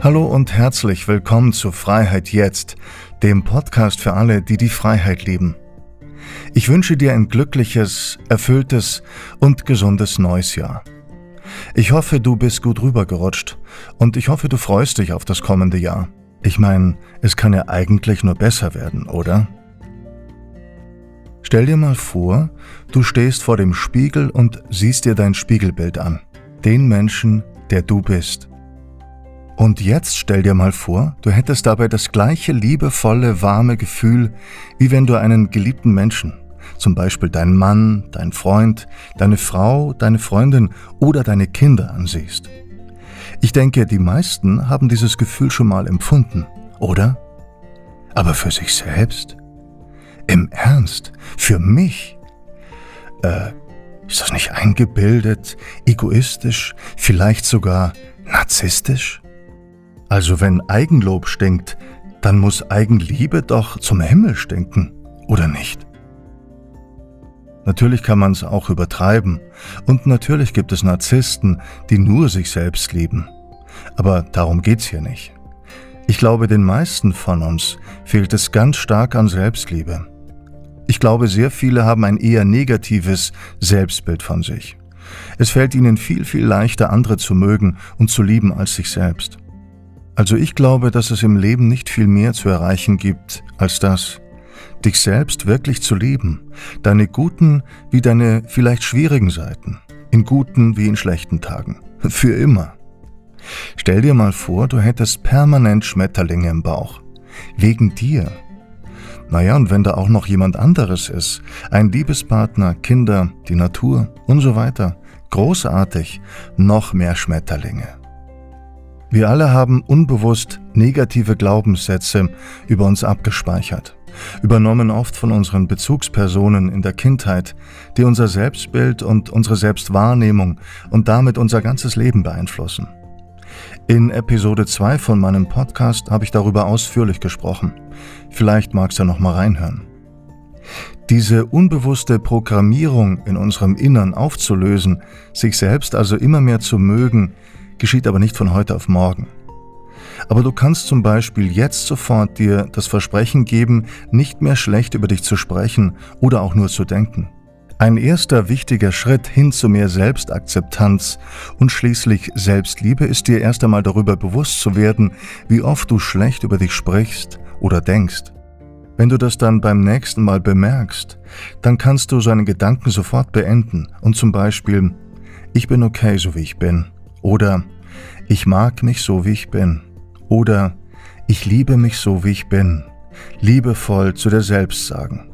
Hallo und herzlich willkommen zu Freiheit jetzt, dem Podcast für alle, die die Freiheit lieben. Ich wünsche dir ein glückliches, erfülltes und gesundes neues Jahr. Ich hoffe, du bist gut rübergerutscht und ich hoffe, du freust dich auf das kommende Jahr. Ich meine, es kann ja eigentlich nur besser werden, oder? Stell dir mal vor, du stehst vor dem Spiegel und siehst dir dein Spiegelbild an. Den Menschen, der du bist. Und jetzt stell dir mal vor, du hättest dabei das gleiche liebevolle, warme Gefühl, wie wenn du einen geliebten Menschen, zum Beispiel deinen Mann, deinen Freund, deine Frau, deine Freundin oder deine Kinder ansiehst. Ich denke, die meisten haben dieses Gefühl schon mal empfunden, oder? Aber für sich selbst? Im Ernst? Für mich? Äh, ist das nicht eingebildet, egoistisch, vielleicht sogar narzisstisch? Also wenn Eigenlob stinkt, dann muss Eigenliebe doch zum Himmel stinken, oder nicht? Natürlich kann man es auch übertreiben, und natürlich gibt es Narzissten, die nur sich selbst lieben. Aber darum geht's hier nicht. Ich glaube, den meisten von uns fehlt es ganz stark an Selbstliebe. Ich glaube, sehr viele haben ein eher negatives Selbstbild von sich. Es fällt ihnen viel, viel leichter, andere zu mögen und zu lieben als sich selbst. Also ich glaube, dass es im Leben nicht viel mehr zu erreichen gibt als das, dich selbst wirklich zu lieben, deine guten wie deine vielleicht schwierigen Seiten, in guten wie in schlechten Tagen, für immer. Stell dir mal vor, du hättest permanent Schmetterlinge im Bauch, wegen dir. Naja, und wenn da auch noch jemand anderes ist, ein Liebespartner, Kinder, die Natur und so weiter, großartig, noch mehr Schmetterlinge. Wir alle haben unbewusst negative Glaubenssätze über uns abgespeichert, übernommen oft von unseren Bezugspersonen in der Kindheit, die unser Selbstbild und unsere Selbstwahrnehmung und damit unser ganzes Leben beeinflussen. In Episode 2 von meinem Podcast habe ich darüber ausführlich gesprochen. Vielleicht magst du noch mal reinhören. Diese unbewusste Programmierung in unserem Innern aufzulösen, sich selbst also immer mehr zu mögen, geschieht aber nicht von heute auf morgen. Aber du kannst zum Beispiel jetzt sofort dir das Versprechen geben, nicht mehr schlecht über dich zu sprechen oder auch nur zu denken. Ein erster wichtiger Schritt hin zu mehr Selbstakzeptanz und schließlich Selbstliebe ist dir erst einmal darüber bewusst zu werden, wie oft du schlecht über dich sprichst oder denkst. Wenn du das dann beim nächsten Mal bemerkst, dann kannst du seine Gedanken sofort beenden und zum Beispiel Ich bin okay, so wie ich bin oder Ich mag mich so, wie ich bin. Oder Ich liebe mich so, wie ich bin. Liebevoll zu dir selbst sagen.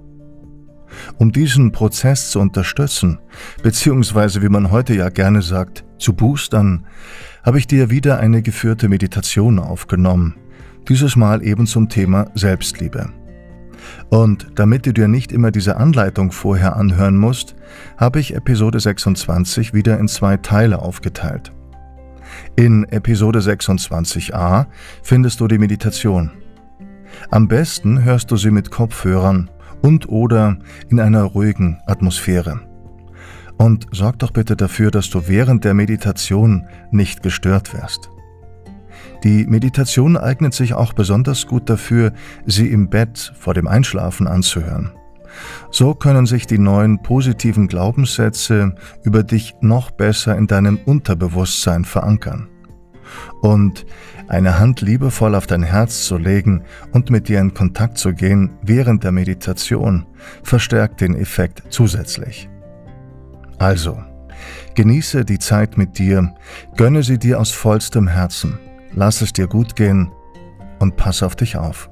Um diesen Prozess zu unterstützen, beziehungsweise wie man heute ja gerne sagt, zu boostern, habe ich dir wieder eine geführte Meditation aufgenommen, dieses Mal eben zum Thema Selbstliebe. Und damit du dir nicht immer diese Anleitung vorher anhören musst, habe ich Episode 26 wieder in zwei Teile aufgeteilt. In Episode 26a findest du die Meditation. Am besten hörst du sie mit Kopfhörern und oder in einer ruhigen Atmosphäre. Und sorg doch bitte dafür, dass du während der Meditation nicht gestört wirst. Die Meditation eignet sich auch besonders gut dafür, sie im Bett vor dem Einschlafen anzuhören. So können sich die neuen positiven Glaubenssätze über dich noch besser in deinem Unterbewusstsein verankern. Und eine Hand liebevoll auf dein Herz zu legen und mit dir in Kontakt zu gehen während der Meditation verstärkt den Effekt zusätzlich. Also, genieße die Zeit mit dir, gönne sie dir aus vollstem Herzen, lass es dir gut gehen und pass auf dich auf.